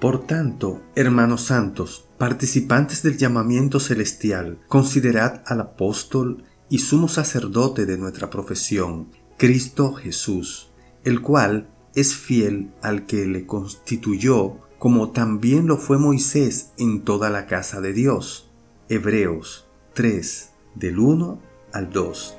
Por tanto, hermanos santos, participantes del llamamiento celestial, considerad al apóstol y sumo sacerdote de nuestra profesión, Cristo Jesús, el cual es fiel al que le constituyó, como también lo fue Moisés en toda la casa de Dios. Hebreos 3, del 1 al 2.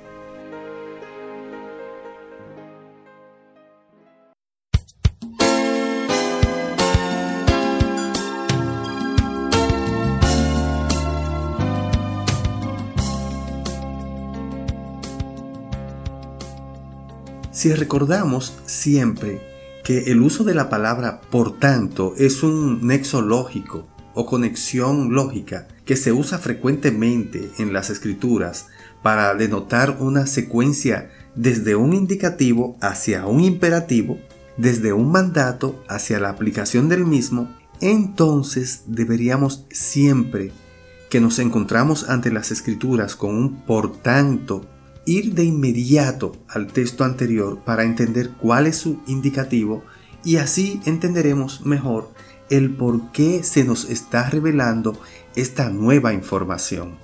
Si recordamos siempre que el uso de la palabra por tanto es un nexo lógico o conexión lógica que se usa frecuentemente en las escrituras para denotar una secuencia desde un indicativo hacia un imperativo, desde un mandato hacia la aplicación del mismo, entonces deberíamos siempre que nos encontramos ante las escrituras con un por tanto ir de inmediato al texto anterior para entender cuál es su indicativo y así entenderemos mejor el por qué se nos está revelando esta nueva información.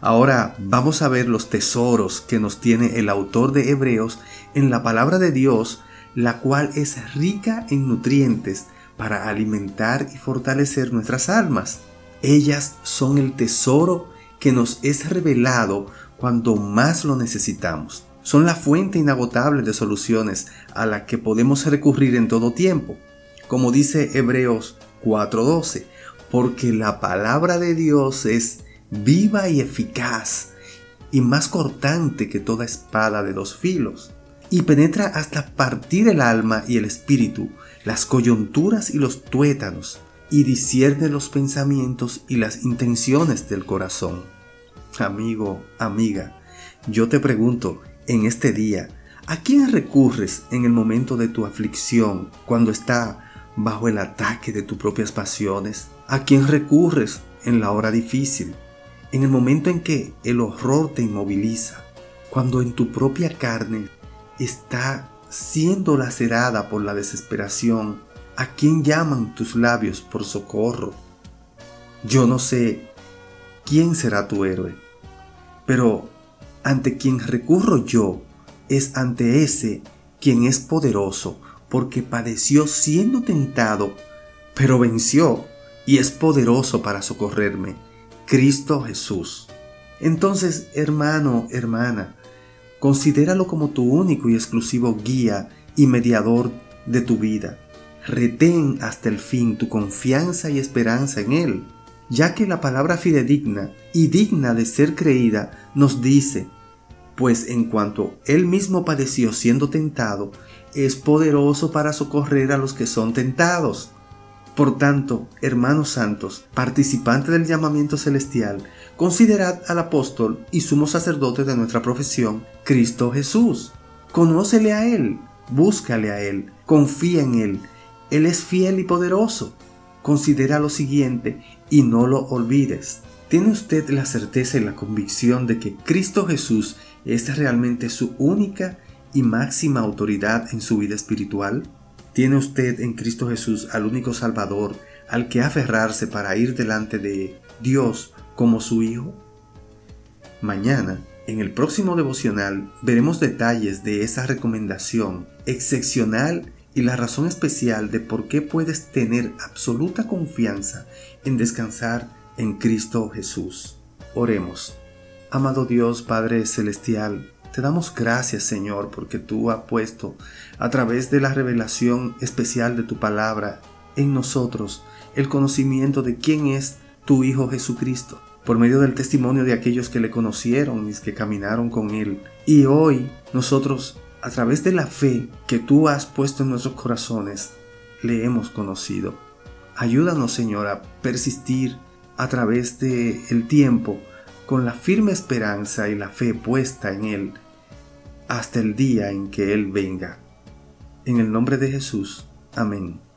Ahora vamos a ver los tesoros que nos tiene el autor de Hebreos en la palabra de Dios, la cual es rica en nutrientes para alimentar y fortalecer nuestras almas. Ellas son el tesoro que nos es revelado cuando más lo necesitamos. Son la fuente inagotable de soluciones a la que podemos recurrir en todo tiempo. Como dice Hebreos 4:12, porque la palabra de Dios es viva y eficaz y más cortante que toda espada de dos filos, y penetra hasta partir el alma y el espíritu, las coyunturas y los tuétanos, y discierne los pensamientos y las intenciones del corazón amigo, amiga, yo te pregunto en este día, ¿a quién recurres en el momento de tu aflicción cuando está bajo el ataque de tus propias pasiones? ¿A quién recurres en la hora difícil? En el momento en que el horror te inmoviliza, cuando en tu propia carne está siendo lacerada por la desesperación, ¿a quién llaman tus labios por socorro? Yo no sé quién será tu héroe, pero ante quien recurro yo es ante ese quien es poderoso, porque padeció siendo tentado, pero venció y es poderoso para socorrerme, Cristo Jesús. Entonces, hermano, hermana, considéralo como tu único y exclusivo guía y mediador de tu vida. Retén hasta el fin tu confianza y esperanza en Él ya que la palabra fidedigna y digna de ser creída nos dice, pues en cuanto él mismo padeció siendo tentado, es poderoso para socorrer a los que son tentados. Por tanto, hermanos santos, participantes del llamamiento celestial, considerad al apóstol y sumo sacerdote de nuestra profesión, Cristo Jesús. Conócele a Él, búscale a Él, confía en Él. Él es fiel y poderoso. Considera lo siguiente y no lo olvides. ¿Tiene usted la certeza y la convicción de que Cristo Jesús es realmente su única y máxima autoridad en su vida espiritual? ¿Tiene usted en Cristo Jesús al único Salvador al que aferrarse para ir delante de Dios como su Hijo? Mañana, en el próximo devocional, veremos detalles de esa recomendación excepcional y la razón especial de por qué puedes tener absoluta confianza en descansar en Cristo Jesús. Oremos. Amado Dios Padre Celestial, te damos gracias Señor porque tú has puesto a través de la revelación especial de tu palabra en nosotros el conocimiento de quién es tu Hijo Jesucristo, por medio del testimonio de aquellos que le conocieron y que caminaron con Él. Y hoy nosotros a través de la fe que tú has puesto en nuestros corazones, le hemos conocido. Ayúdanos, Señor, a persistir a través del el tiempo con la firme esperanza y la fe puesta en Él hasta el día en que Él venga. En el nombre de Jesús. Amén.